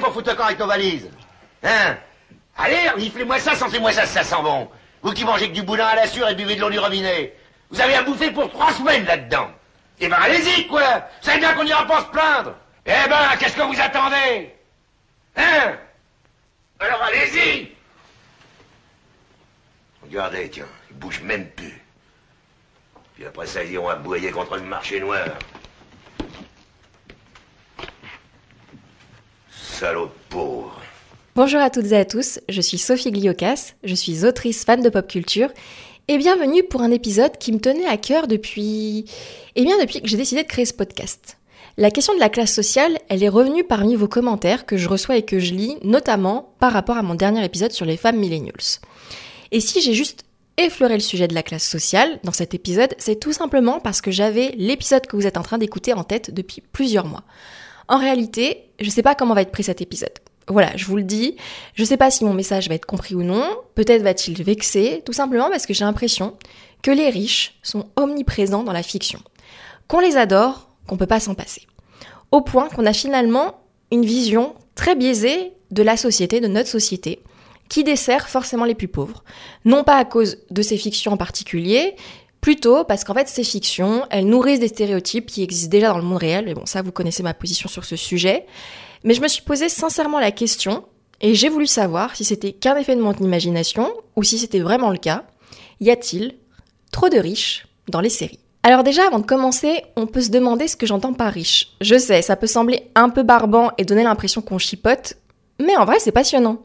pour foutre le avec nos valises Hein? Allez, reniflez-moi ça, sentez-moi ça, ça sent bon. Vous qui mangez que du boulin à la sûre et buvez de l'eau du robinet. Vous avez à bouffer pour trois semaines là-dedans. Eh ben allez-y, quoi Vous savez bien qu'on n'ira pas se plaindre. Eh ben, qu'est-ce que vous attendez? Hein? Alors allez-y Regardez, tiens, ils bougent même plus. Puis après ça, ils iront aboyer contre le marché noir. Bonjour à toutes et à tous, je suis Sophie Gliocas, je suis autrice fan de pop culture et bienvenue pour un épisode qui me tenait à cœur depuis eh bien depuis que j'ai décidé de créer ce podcast. La question de la classe sociale, elle est revenue parmi vos commentaires que je reçois et que je lis, notamment par rapport à mon dernier épisode sur les femmes millennials. Et si j'ai juste effleuré le sujet de la classe sociale dans cet épisode, c'est tout simplement parce que j'avais l'épisode que vous êtes en train d'écouter en tête depuis plusieurs mois. En réalité, je ne sais pas comment va être pris cet épisode. Voilà, je vous le dis, je ne sais pas si mon message va être compris ou non, peut-être va-t-il vexer, tout simplement parce que j'ai l'impression que les riches sont omniprésents dans la fiction. Qu'on les adore, qu'on peut pas s'en passer. Au point qu'on a finalement une vision très biaisée de la société, de notre société, qui dessert forcément les plus pauvres. Non pas à cause de ces fictions en particulier, plutôt parce qu'en fait ces fictions, elles nourrissent des stéréotypes qui existent déjà dans le monde réel, mais bon ça vous connaissez ma position sur ce sujet. Mais je me suis posé sincèrement la question, et j'ai voulu savoir si c'était qu'un effet de mon imagination, ou si c'était vraiment le cas. Y a-t-il trop de riches dans les séries? Alors déjà, avant de commencer, on peut se demander ce que j'entends par riche. Je sais, ça peut sembler un peu barbant et donner l'impression qu'on chipote, mais en vrai, c'est passionnant.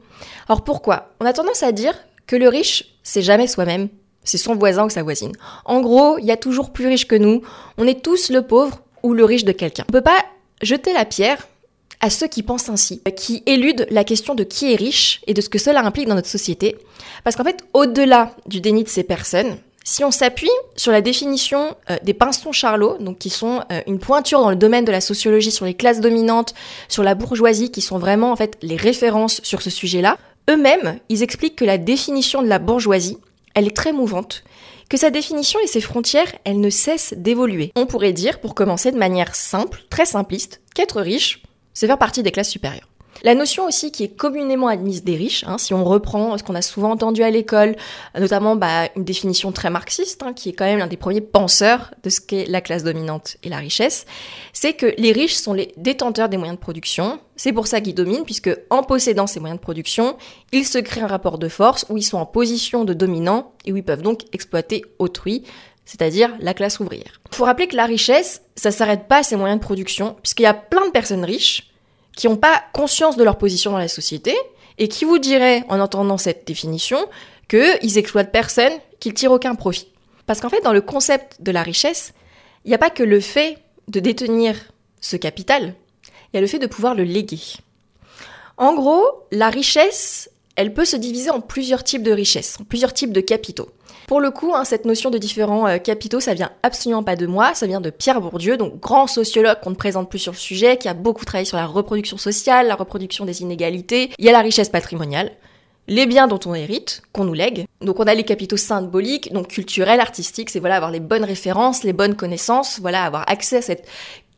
Alors pourquoi? On a tendance à dire que le riche, c'est jamais soi-même, c'est son voisin ou sa voisine. En gros, il y a toujours plus riche que nous, on est tous le pauvre ou le riche de quelqu'un. On peut pas jeter la pierre à ceux qui pensent ainsi, qui éludent la question de qui est riche et de ce que cela implique dans notre société. Parce qu'en fait, au-delà du déni de ces personnes, si on s'appuie sur la définition euh, des pinceaux Charlot, donc qui sont euh, une pointure dans le domaine de la sociologie sur les classes dominantes, sur la bourgeoisie, qui sont vraiment en fait les références sur ce sujet-là, eux-mêmes, ils expliquent que la définition de la bourgeoisie, elle est très mouvante, que sa définition et ses frontières, elles ne cessent d'évoluer. On pourrait dire, pour commencer de manière simple, très simpliste, qu'être riche, c'est faire partie des classes supérieures. La notion aussi qui est communément admise des riches, hein, si on reprend ce qu'on a souvent entendu à l'école, notamment bah, une définition très marxiste, hein, qui est quand même l'un des premiers penseurs de ce qu'est la classe dominante et la richesse, c'est que les riches sont les détenteurs des moyens de production. C'est pour ça qu'ils dominent, puisque en possédant ces moyens de production, ils se créent un rapport de force où ils sont en position de dominant et où ils peuvent donc exploiter autrui, c'est-à-dire la classe ouvrière. Il faut rappeler que la richesse, ça s'arrête pas à ces moyens de production, puisqu'il y a plein de personnes riches qui n'ont pas conscience de leur position dans la société et qui vous diraient, en entendant cette définition, qu'ils exploitent personne, qu'ils tirent aucun profit. Parce qu'en fait, dans le concept de la richesse, il n'y a pas que le fait de détenir ce capital, il y a le fait de pouvoir le léguer. En gros, la richesse, elle peut se diviser en plusieurs types de richesses, en plusieurs types de capitaux. Pour le coup, hein, cette notion de différents euh, capitaux, ça vient absolument pas de moi, ça vient de Pierre Bourdieu, donc grand sociologue qu'on ne présente plus sur le sujet, qui a beaucoup travaillé sur la reproduction sociale, la reproduction des inégalités. Il y a la richesse patrimoniale, les biens dont on hérite, qu'on nous lègue. Donc on a les capitaux symboliques, donc culturels, artistiques, c'est voilà avoir les bonnes références, les bonnes connaissances, voilà avoir accès à cette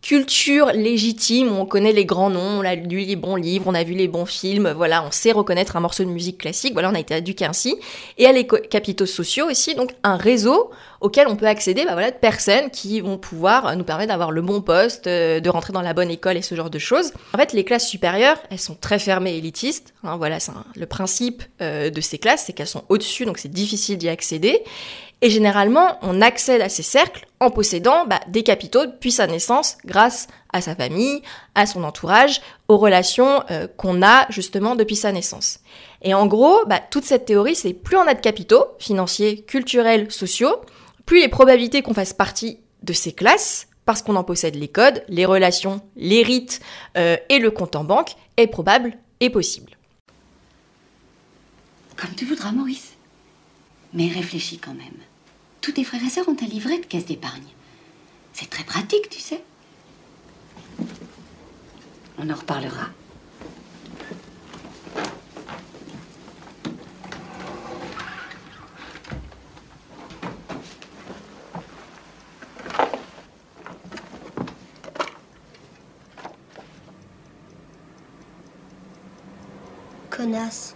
culture légitime, on connaît les grands noms, on a lu les bons livres, on a vu les bons films, voilà, on sait reconnaître un morceau de musique classique, voilà, on a été éduqué ainsi. Et à les capitaux sociaux aussi, donc un réseau auquel on peut accéder, bah voilà, de personnes qui vont pouvoir nous permettre d'avoir le bon poste, euh, de rentrer dans la bonne école et ce genre de choses. En fait, les classes supérieures, elles sont très fermées élitistes, hein, voilà, c'est le principe euh, de ces classes, c'est qu'elles sont au-dessus, donc c'est difficile d'y accéder. Et généralement, on accède à ces cercles en possédant bah, des capitaux depuis sa naissance grâce à sa famille, à son entourage, aux relations euh, qu'on a justement depuis sa naissance. Et en gros, bah, toute cette théorie, c'est plus on a de capitaux financiers, culturels, sociaux, plus les probabilités qu'on fasse partie de ces classes, parce qu'on en possède les codes, les relations, les rites euh, et le compte en banque, est probable et possible. Comme tu voudras, Maurice. Mais réfléchis quand même. Tous tes frères et sœurs ont un livret de caisse d'épargne. C'est très pratique, tu sais. On en reparlera. Connasse.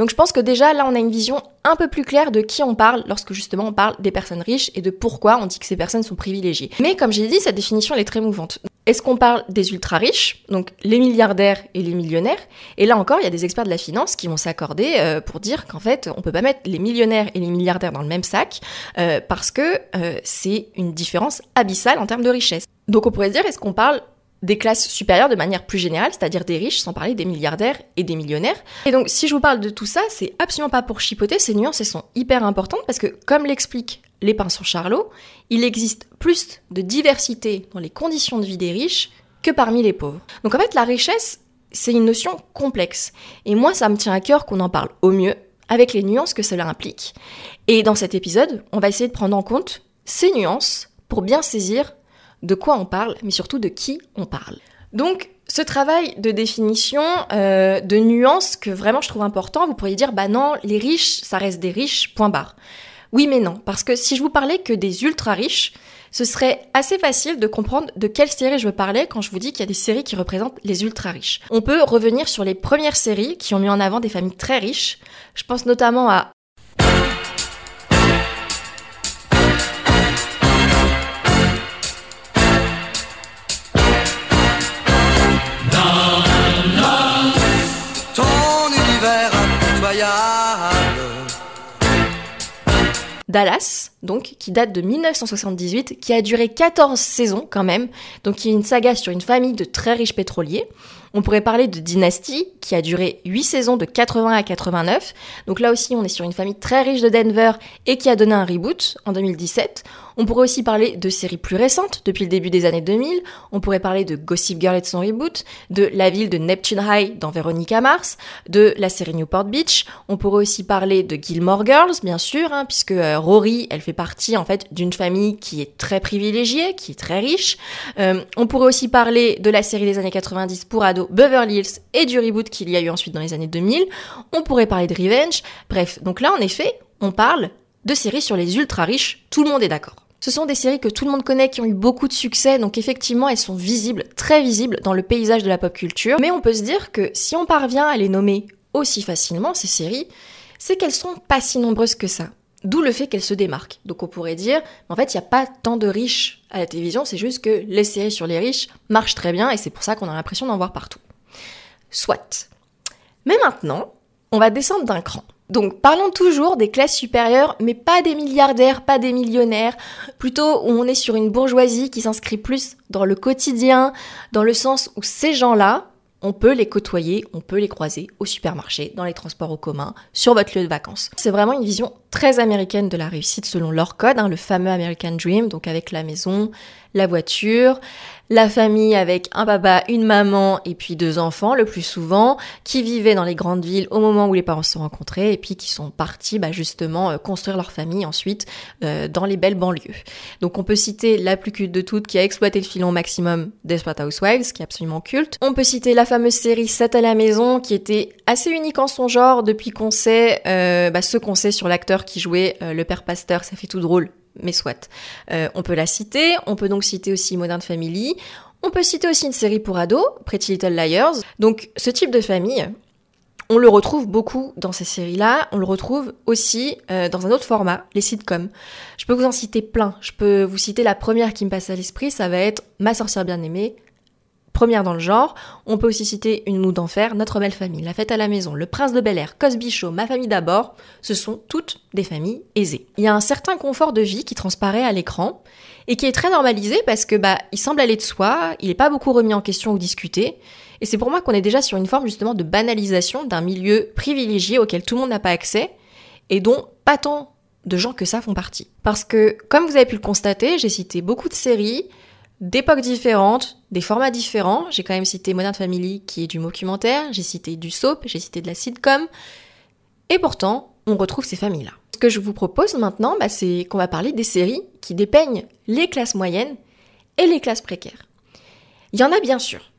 Donc je pense que déjà là on a une vision un peu plus claire de qui on parle lorsque justement on parle des personnes riches et de pourquoi on dit que ces personnes sont privilégiées. Mais comme j'ai dit, cette définition elle est très mouvante. Est-ce qu'on parle des ultra riches, donc les milliardaires et les millionnaires? Et là encore, il y a des experts de la finance qui vont s'accorder euh, pour dire qu'en fait, on peut pas mettre les millionnaires et les milliardaires dans le même sac euh, parce que euh, c'est une différence abyssale en termes de richesse. Donc on pourrait se dire, est-ce qu'on parle des classes supérieures de manière plus générale, c'est-à-dire des riches, sans parler des milliardaires et des millionnaires. Et donc, si je vous parle de tout ça, c'est absolument pas pour chipoter, ces nuances, elles sont hyper importantes parce que, comme l'explique les pinceaux Charlot, il existe plus de diversité dans les conditions de vie des riches que parmi les pauvres. Donc en fait, la richesse, c'est une notion complexe. Et moi, ça me tient à cœur qu'on en parle au mieux, avec les nuances que cela implique. Et dans cet épisode, on va essayer de prendre en compte ces nuances pour bien saisir de quoi on parle, mais surtout de qui on parle. Donc, ce travail de définition, euh, de nuances que vraiment je trouve important, vous pourriez dire, bah non, les riches, ça reste des riches, point barre. Oui, mais non, parce que si je vous parlais que des ultra riches, ce serait assez facile de comprendre de quelle série je veux parler quand je vous dis qu'il y a des séries qui représentent les ultra riches. On peut revenir sur les premières séries qui ont mis en avant des familles très riches. Je pense notamment à Dallas, donc, qui date de 1978, qui a duré 14 saisons quand même, donc qui est une saga sur une famille de très riches pétroliers. On pourrait parler de Dynasty, qui a duré 8 saisons de 80 à 89. Donc là aussi, on est sur une famille très riche de Denver et qui a donné un reboot en 2017. On pourrait aussi parler de séries plus récentes, depuis le début des années 2000. On pourrait parler de Gossip Girl et de son reboot, de la ville de Neptune High dans Veronica Mars, de la série Newport Beach. On pourrait aussi parler de Gilmore Girls, bien sûr, hein, puisque euh, Rory, elle fait partie en fait d'une famille qui est très privilégiée, qui est très riche. Euh, on pourrait aussi parler de la série des années 90 pour ados Beverly Hills et du reboot qu'il y a eu ensuite dans les années 2000. On pourrait parler de Revenge. Bref, donc là en effet, on parle de séries sur les ultra riches, tout le monde est d'accord. Ce sont des séries que tout le monde connaît, qui ont eu beaucoup de succès, donc effectivement elles sont visibles, très visibles dans le paysage de la pop culture. Mais on peut se dire que si on parvient à les nommer aussi facilement, ces séries, c'est qu'elles sont pas si nombreuses que ça. D'où le fait qu'elles se démarquent. Donc on pourrait dire, en fait, il n'y a pas tant de riches à la télévision, c'est juste que les séries sur les riches marchent très bien et c'est pour ça qu'on a l'impression d'en voir partout. Soit. Mais maintenant, on va descendre d'un cran. Donc parlons toujours des classes supérieures, mais pas des milliardaires, pas des millionnaires, plutôt on est sur une bourgeoisie qui s'inscrit plus dans le quotidien, dans le sens où ces gens-là, on peut les côtoyer, on peut les croiser au supermarché, dans les transports en commun, sur votre lieu de vacances. C'est vraiment une vision très américaine de la réussite selon leur code, hein, le fameux American Dream, donc avec la maison, la voiture, la famille avec un papa, une maman et puis deux enfants le plus souvent, qui vivaient dans les grandes villes au moment où les parents se sont rencontrés et puis qui sont partis bah, justement euh, construire leur famille ensuite euh, dans les belles banlieues. Donc on peut citer la plus culte de toutes qui a exploité le filon maximum Desperate Housewives, qui est absolument culte. On peut citer la fameuse série 7 à la maison qui était assez unique en son genre depuis qu'on sait euh, bah, ce qu'on sait sur l'acteur qui jouait euh, le père pasteur, ça fait tout drôle mais soit. Euh, on peut la citer, on peut donc citer aussi Modern Family, on peut citer aussi une série pour ados, Pretty Little Liars. Donc ce type de famille, on le retrouve beaucoup dans ces séries-là, on le retrouve aussi euh, dans un autre format, les sitcoms. Je peux vous en citer plein, je peux vous citer la première qui me passe à l'esprit, ça va être Ma sorcière bien-aimée, première dans le genre. On peut aussi citer Une moue d'enfer, Notre belle famille, La fête à la maison, Le prince de Bel Air, Cosby Show, Ma famille d'abord. Ce sont toutes des familles aisées. Il y a un certain confort de vie qui transparaît à l'écran et qui est très normalisé parce que bah il semble aller de soi, il n'est pas beaucoup remis en question ou discuté. Et c'est pour moi qu'on est déjà sur une forme justement de banalisation d'un milieu privilégié auquel tout le monde n'a pas accès et dont pas tant de gens que ça font partie. Parce que, comme vous avez pu le constater, j'ai cité beaucoup de séries, d'époques différentes, des formats différents. J'ai quand même cité Modern Family qui est du documentaire, j'ai cité du soap, j'ai cité de la sitcom. Et pourtant, on retrouve ces familles-là. Ce que je vous propose maintenant, bah, c'est qu'on va parler des séries qui dépeignent les classes moyennes et les classes précaires. Il y en a bien sûr.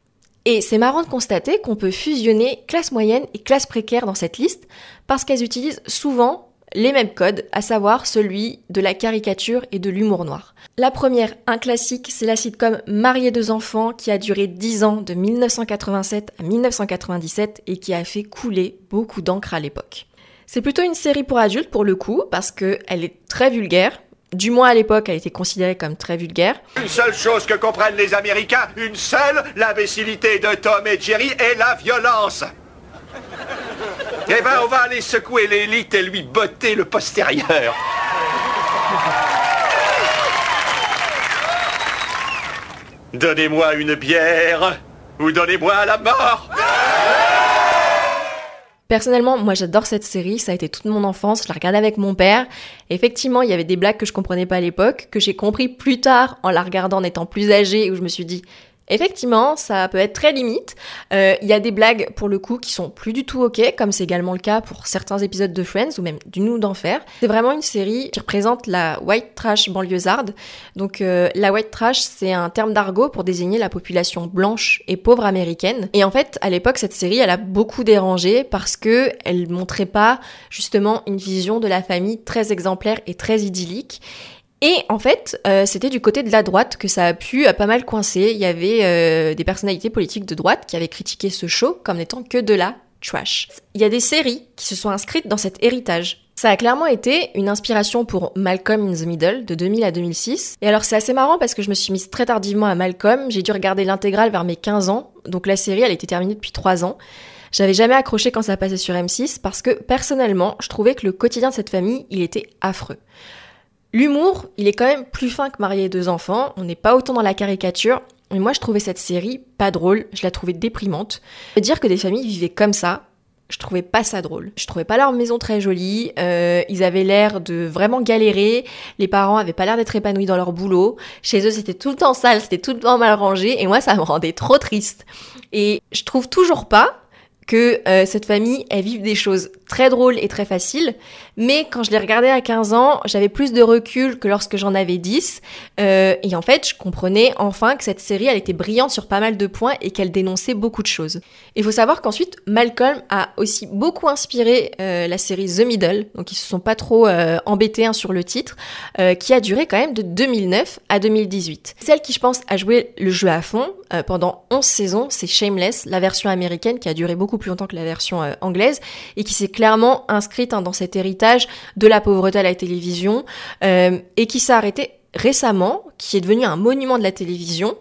Et c'est marrant de constater qu'on peut fusionner classe moyenne et classe précaire dans cette liste parce qu'elles utilisent souvent les mêmes codes, à savoir celui de la caricature et de l'humour noir. La première, un classique, c'est la sitcom Marié deux enfants qui a duré 10 ans de 1987 à 1997 et qui a fait couler beaucoup d'encre à l'époque. C'est plutôt une série pour adultes pour le coup parce qu'elle est très vulgaire, du moins à l'époque, elle était considérée comme très vulgaire. Une seule chose que comprennent les Américains, une seule, l'imbécilité de Tom et Jerry et la violence. Eh ben, on va aller secouer l'élite et lui botter le postérieur. Donnez-moi une bière ou donnez-moi la mort. Personnellement, moi j'adore cette série, ça a été toute mon enfance, je la regardais avec mon père. Effectivement, il y avait des blagues que je comprenais pas à l'époque, que j'ai compris plus tard en la regardant en étant plus âgée, où je me suis dit, Effectivement, ça peut être très limite. Euh, il y a des blagues pour le coup qui sont plus du tout ok, comme c'est également le cas pour certains épisodes de Friends ou même du Nous d'enfer. C'est vraiment une série qui représente la white trash banlieusarde. Donc euh, la white trash, c'est un terme d'argot pour désigner la population blanche et pauvre américaine. Et en fait, à l'époque, cette série, elle a beaucoup dérangé parce que elle montrait pas justement une vision de la famille très exemplaire et très idyllique. Et en fait, euh, c'était du côté de la droite que ça a pu euh, pas mal coincer. Il y avait euh, des personnalités politiques de droite qui avaient critiqué ce show comme n'étant que de la trash. Il y a des séries qui se sont inscrites dans cet héritage. Ça a clairement été une inspiration pour Malcolm in the Middle de 2000 à 2006. Et alors c'est assez marrant parce que je me suis mise très tardivement à Malcolm, j'ai dû regarder l'intégrale vers mes 15 ans, donc la série elle était terminée depuis 3 ans. J'avais jamais accroché quand ça passait sur M6 parce que personnellement, je trouvais que le quotidien de cette famille, il était affreux. L'humour, il est quand même plus fin que marier deux enfants, on n'est pas autant dans la caricature, mais moi je trouvais cette série pas drôle, je la trouvais déprimante. Dire que des familles vivaient comme ça, je trouvais pas ça drôle. Je trouvais pas leur maison très jolie, euh, ils avaient l'air de vraiment galérer, les parents avaient pas l'air d'être épanouis dans leur boulot, chez eux c'était tout le temps sale, c'était tout le temps mal rangé, et moi ça me rendait trop triste. Et je trouve toujours pas que euh, cette famille, elle vive des choses très drôles et très faciles, mais quand je l'ai regardée à 15 ans, j'avais plus de recul que lorsque j'en avais 10, euh, et en fait, je comprenais enfin que cette série, elle était brillante sur pas mal de points et qu'elle dénonçait beaucoup de choses. Il faut savoir qu'ensuite, Malcolm a aussi beaucoup inspiré euh, la série The Middle, donc ils se sont pas trop embêtés hein, sur le titre, qui a duré quand même de 2009 à 2018. Celle qui, je pense, a joué le jeu à fond pendant 11 saisons, c'est Shameless, la version américaine qui a duré beaucoup plus longtemps que la version euh, anglaise et qui s'est clairement inscrite hein, dans cet héritage de la pauvreté à la télévision euh, et qui s'est arrêté récemment, qui est devenu un monument de la télévision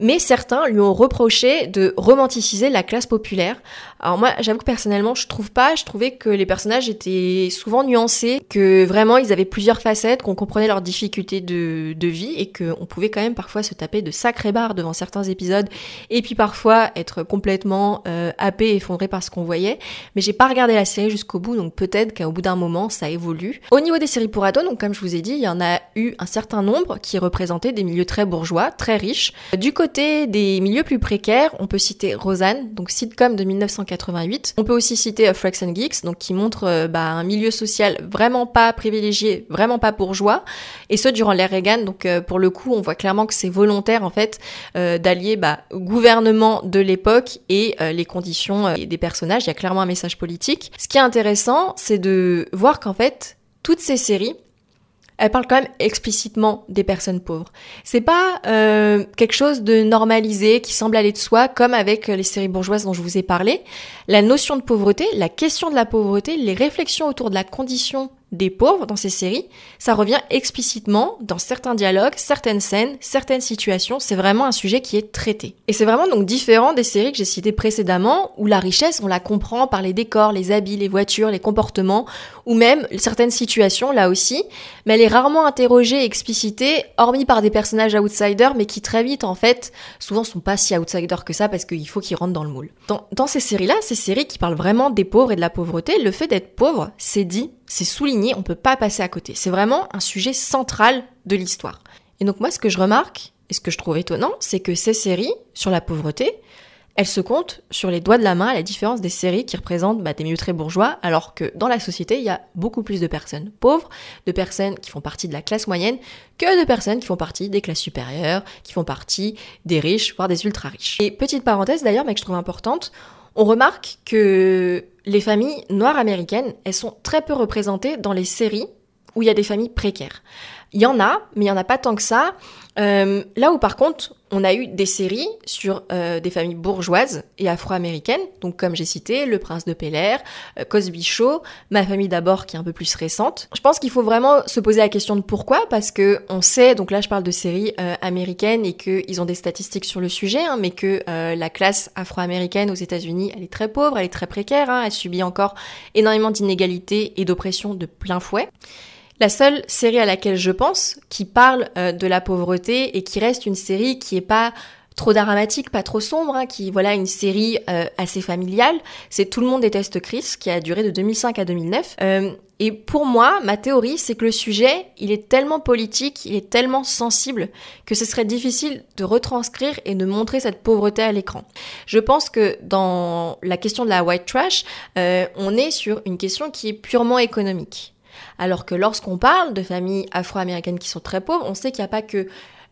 mais certains lui ont reproché de romanticiser la classe populaire. Alors moi, j'avoue que personnellement, je trouve pas, je trouvais que les personnages étaient souvent nuancés, que vraiment ils avaient plusieurs facettes, qu'on comprenait leurs difficultés de, vie et qu'on pouvait quand même parfois se taper de sacrés barres devant certains épisodes et puis parfois être complètement euh, happé, effondré par ce qu'on voyait. Mais j'ai pas regardé la série jusqu'au bout, donc peut-être qu'au bout d'un moment, ça évolue. Au niveau des séries pour ados, donc comme je vous ai dit, il y en a eu un certain nombre qui représentaient des milieux très bourgeois, très riches. Du côté des milieux plus précaires, on peut citer Rosanne, donc sitcom de 1988. On peut aussi citer euh, Freaks Geeks, donc qui montre euh, bah, un milieu social vraiment pas privilégié, vraiment pas bourgeois, et ce durant l'ère Reagan. Donc euh, pour le coup, on voit clairement que c'est volontaire en fait d'allier bah, gouvernement de l'époque et les conditions des personnages. Il y a clairement un message politique. Ce qui est intéressant, c'est de voir qu'en fait toutes ces séries elle parle quand même explicitement des personnes pauvres. C'est pas euh, quelque chose de normalisé qui semble aller de soi, comme avec les séries bourgeoises dont je vous ai parlé. La notion de pauvreté, la question de la pauvreté, les réflexions autour de la condition des pauvres dans ces séries, ça revient explicitement dans certains dialogues, certaines scènes, certaines situations, c'est vraiment un sujet qui est traité. Et c'est vraiment donc différent des séries que j'ai citées précédemment, où la richesse, on la comprend par les décors, les habits, les voitures, les comportements, ou même certaines situations, là aussi, mais elle est rarement interrogée et explicitée, hormis par des personnages outsiders, mais qui très vite, en fait, souvent sont pas si outsiders que ça, parce qu'il faut qu'ils rentrent dans le moule. Dans, ces séries-là, ces séries qui parlent vraiment des pauvres et de la pauvreté, le fait d'être pauvre, c'est dit c'est souligné, on peut pas passer à côté. C'est vraiment un sujet central de l'histoire. Et donc moi, ce que je remarque, et ce que je trouve étonnant, c'est que ces séries sur la pauvreté, elles se comptent sur les doigts de la main à la différence des séries qui représentent bah, des milieux très bourgeois, alors que dans la société, il y a beaucoup plus de personnes pauvres, de personnes qui font partie de la classe moyenne, que de personnes qui font partie des classes supérieures, qui font partie des riches, voire des ultra riches. Et petite parenthèse d'ailleurs, mais que je trouve importante, on remarque que les familles noires américaines, elles sont très peu représentées dans les séries où il y a des familles précaires. Il y en a, mais il n'y en a pas tant que ça. Euh, là où par contre, on a eu des séries sur euh, des familles bourgeoises et afro-américaines, donc comme j'ai cité, Le Prince de Pélère, euh, Cosby Show, Ma famille d'abord qui est un peu plus récente. Je pense qu'il faut vraiment se poser la question de pourquoi, parce que on sait, donc là je parle de séries américaines et qu'ils ont des statistiques sur le sujet, hein, mais que la classe afro-américaine aux États-Unis, elle est très pauvre, elle est très précaire, hein, elle subit encore énormément d'inégalités et d'oppression de plein fouet. La seule série à laquelle je pense, qui parle euh, de la pauvreté et qui reste une série qui est pas trop dramatique, pas trop sombre, hein, qui voilà une série euh, assez familiale, c'est Tout le monde déteste Chris, qui a duré de 2005 à 2009. Euh, et pour moi, ma théorie, c'est que le sujet, il est tellement politique, il est tellement sensible, que ce serait difficile de retranscrire et de montrer cette pauvreté à l'écran. Je pense que dans la question de la white trash, on est sur une question qui est purement économique. Alors que lorsqu'on parle de familles afro-américaines qui sont très pauvres, on sait qu'il n'y a pas que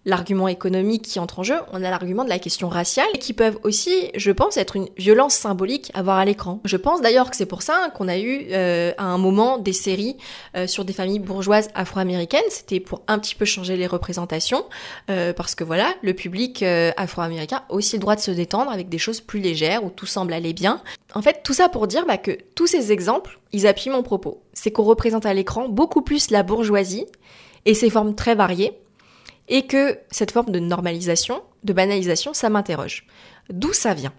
l'argument économique qui entre en jeu, on a l'argument de la question raciale, qui peuvent aussi, je pense, être une violence symbolique à voir à l'écran. Je pense d'ailleurs que c'est pour ça qu'on a eu euh, à un moment des séries euh, sur des familles bourgeoises afro-américaines, c'était pour un petit peu changer les représentations, euh, parce que voilà, le public afro-américain a aussi le droit de se détendre avec des choses plus légères, où tout semble aller bien. En fait, tout ça pour dire bah, que tous ces exemples, ils appuient mon propos. C'est qu'on représente à l'écran beaucoup plus la bourgeoisie et ses formes très variées, et que cette forme de normalisation, de banalisation, ça m'interroge. D'où ça vient?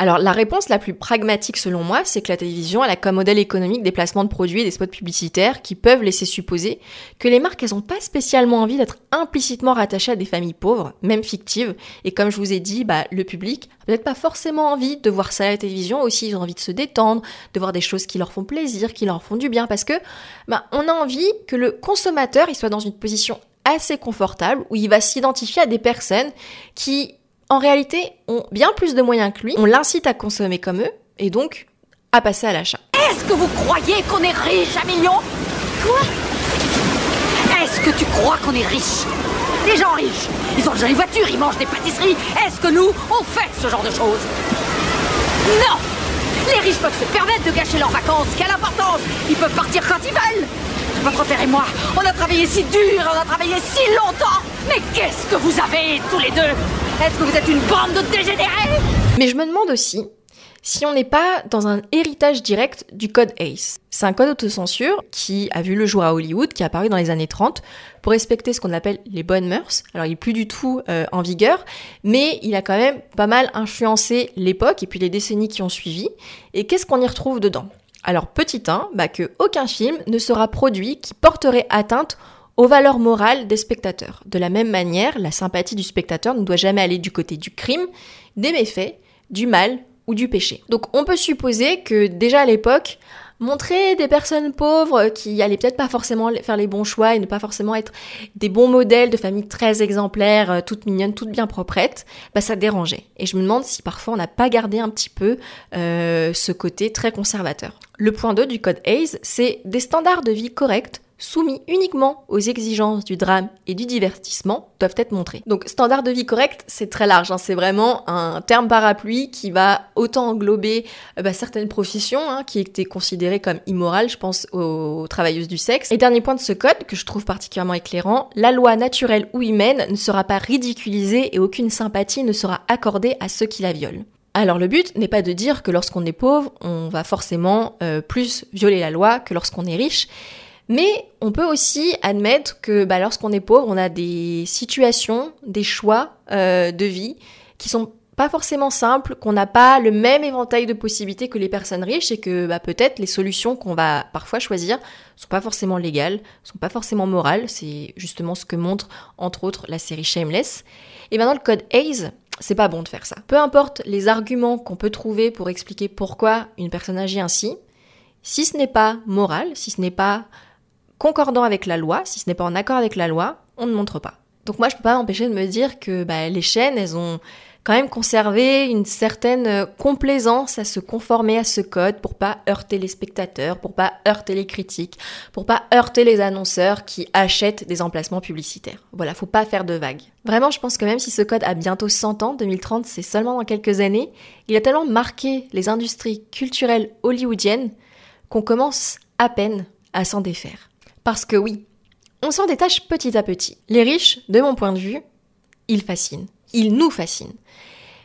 Alors la réponse la plus pragmatique selon moi, c'est que la télévision elle a comme modèle économique des placements de produits et des spots publicitaires qui peuvent laisser supposer que les marques elles ont pas spécialement envie d'être implicitement rattachées à des familles pauvres, même fictives. Et comme je vous ai dit, bah, le public a peut-être pas forcément envie de voir ça à la télévision aussi, ils ont envie de se détendre, de voir des choses qui leur font plaisir, qui leur font du bien, parce que bah, on a envie que le consommateur il soit dans une position assez confortable où il va s'identifier à des personnes qui, en réalité, ont bien plus de moyens que lui. On l'incite à consommer comme eux et donc à passer à l'achat. Est-ce que vous croyez qu'on est riche à millions Quoi? Est-ce que tu crois qu'on est riche? Les gens riches, ils ont déjà une voiture, ils mangent des pâtisseries. Est-ce que nous, on fait ce genre de choses? Non Les riches peuvent se permettre de gâcher leurs vacances. Quelle importance Ils peuvent partir quand ils veulent. Votre père et moi, on a travaillé si dur, on a travaillé si longtemps. Mais qu'est-ce que vous avez tous les deux? Est-ce que vous êtes une bande de dégénérés? Mais je me demande aussi si on n'est pas dans un héritage direct du code ACE. C'est un code autocensure qui a vu le jour à Hollywood, qui est apparu dans les années 30, pour respecter ce qu'on appelle les bonnes mœurs. Alors il est plus du tout euh, en vigueur, mais il a quand même pas mal influencé l'époque et puis les décennies qui ont suivi. Et qu'est-ce qu'on y retrouve dedans? Alors petit 1, bah, que aucun film ne sera produit qui porterait atteinte aux valeurs morales des spectateurs. De la même manière, la sympathie du spectateur ne doit jamais aller du côté du crime, des méfaits, du mal ou du péché. Donc on peut supposer que déjà à l'époque, montrer des personnes pauvres qui allaient peut-être pas forcément faire les bons choix et ne pas forcément être des bons modèles de familles très exemplaires, euh, toutes mignonnes, toutes bien proprettes, bah ça dérangeait. Et je me demande si parfois on n'a pas gardé un petit peu euh, ce côté très conservateur. Le point 2 du code ACE, c'est des standards de vie corrects soumis uniquement aux exigences du drame et du divertissement doivent être montrés. Donc standard de vie correct, c'est très large, hein. c'est vraiment un terme parapluie qui va autant englober euh, bah, certaines professions hein, qui étaient considérées comme immorales, je pense aux travailleuses du sexe. Et dernier point de ce code que je trouve particulièrement éclairant, la loi naturelle ou humaine ne sera pas ridiculisée et aucune sympathie ne sera accordée à ceux qui la violent. Alors le but n'est pas de dire que lorsqu'on est pauvre, on va forcément euh, plus violer la loi que lorsqu'on est riche, mais on peut aussi admettre que bah, lorsqu'on est pauvre, on a des situations, des choix euh, de vie qui sont pas forcément simples, qu'on n'a pas le même éventail de possibilités que les personnes riches et que bah, peut-être les solutions qu'on va parfois choisir sont pas forcément légales, sont pas forcément morales. C'est justement ce que montre entre autres la série Shameless. Et maintenant le code ACE, c'est pas bon de faire ça. Peu importe les arguments qu'on peut trouver pour expliquer pourquoi une personne agit ainsi, si ce n'est pas moral, si ce n'est pas concordant avec la loi, si ce n'est pas en accord avec la loi, on ne montre pas. Donc moi, je peux pas m'empêcher de me dire que bah, les chaînes, elles ont quand même conserver une certaine euh, complaisance à se conformer à ce code pour pas heurter les spectateurs, pour pas heurter les critiques, pour pas heurter les annonceurs qui achètent des emplacements publicitaires. Voilà, faut pas faire de vagues. Vraiment, je pense que même si ce code a bientôt 100 ans, 2030 c'est seulement dans quelques années, il a tellement marqué les industries culturelles hollywoodiennes qu'on commence à peine à s'en défaire. Parce que oui, on s'en détache petit à petit. Les riches, de mon point de vue, ils fascinent. Ils nous fascinent.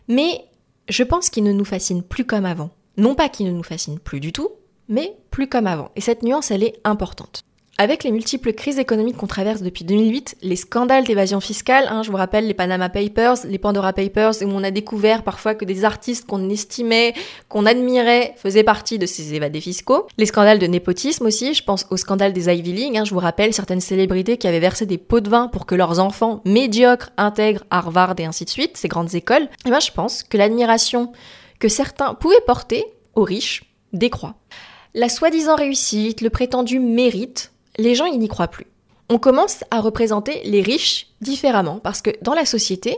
Mais je pense qu'ils ne nous fascinent plus comme avant. Non pas qu'ils ne nous fascinent plus du tout, mais plus comme avant. Et cette nuance, elle est importante. Avec les multiples crises économiques qu'on traverse depuis 2008, les scandales d'évasion fiscale, hein, je vous rappelle les Panama Papers, les Pandora Papers, où on a découvert parfois que des artistes qu'on estimait, qu'on admirait, faisaient partie de ces évadés fiscaux. Les scandales de népotisme aussi, je pense au scandale des Ivy League, hein, je vous rappelle certaines célébrités qui avaient versé des pots de vin pour que leurs enfants médiocres intègrent Harvard et ainsi de suite, ces grandes écoles. Et moi je pense que l'admiration que certains pouvaient porter aux riches décroît. La soi-disant réussite, le prétendu mérite, les gens n'y croient plus. On commence à représenter les riches différemment parce que dans la société,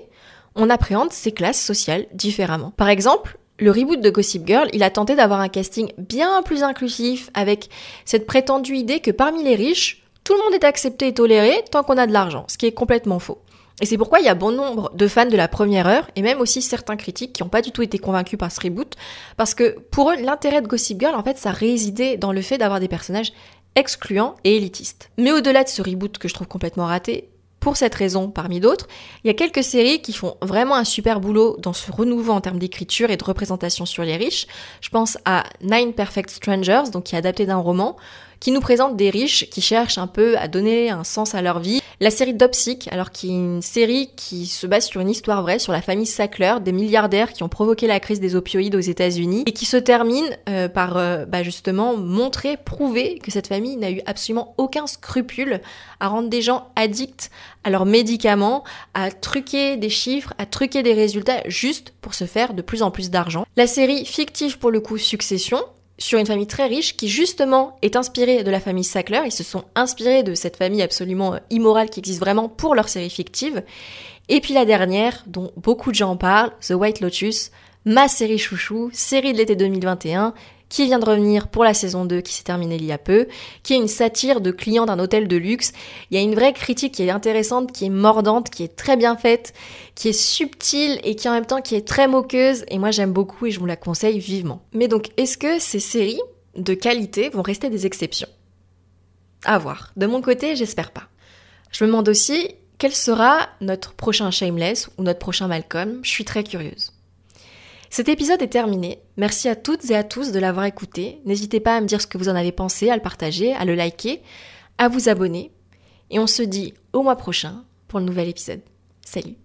on appréhende ces classes sociales différemment. Par exemple, le reboot de Gossip Girl, il a tenté d'avoir un casting bien plus inclusif avec cette prétendue idée que parmi les riches, tout le monde est accepté et toléré tant qu'on a de l'argent, ce qui est complètement faux. Et c'est pourquoi il y a bon nombre de fans de la première heure, et même aussi certains critiques qui n'ont pas du tout été convaincus par ce reboot, parce que pour eux, l'intérêt de Gossip Girl, en fait, ça résidait dans le fait d'avoir des personnages excluant et élitiste. Mais au-delà de ce reboot que je trouve complètement raté, pour cette raison parmi d'autres, il y a quelques séries qui font vraiment un super boulot dans ce renouveau en termes d'écriture et de représentation sur les riches. Je pense à Nine Perfect Strangers, donc qui est adapté d'un roman, qui nous présente des riches qui cherchent un peu à donner un sens à leur vie. La série Dopsic, alors qui est une série qui se base sur une histoire vraie sur la famille Sackler, des milliardaires qui ont provoqué la crise des opioïdes aux États-Unis et qui se termine euh, par euh, bah justement montrer, prouver que cette famille n'a eu absolument aucun scrupule à rendre des gens addicts à leurs médicaments, à truquer des chiffres, à truquer des résultats juste pour se faire de plus en plus d'argent. La série fictive pour le coup Succession, sur une famille très riche qui justement est inspirée de la famille Sackler. Ils se sont inspirés de cette famille absolument euh, immorale qui existe vraiment pour leur série fictive. Et puis la dernière, dont beaucoup de gens parlent, The White Lotus, ma série chouchou, série de l'été 2021, qui vient de revenir pour la saison 2 qui s'est terminée il y a peu, qui est une satire de clients d'un hôtel de luxe. Il y a une vraie critique qui est intéressante, qui est mordante, qui est très bien faite, qui est subtile et qui en même temps qui est très moqueuse et moi j'aime beaucoup et je vous la conseille vivement. Mais donc est-ce que ces séries de qualité vont rester des exceptions? À voir. De mon côté, j'espère pas. Je me demande aussi quel sera notre prochain Shameless ou notre prochain Malcolm? Je suis très curieuse. Cet épisode est terminé. Merci à toutes et à tous de l'avoir écouté. N'hésitez pas à me dire ce que vous en avez pensé, à le partager, à le liker, à vous abonner. Et on se dit au mois prochain pour le nouvel épisode. Salut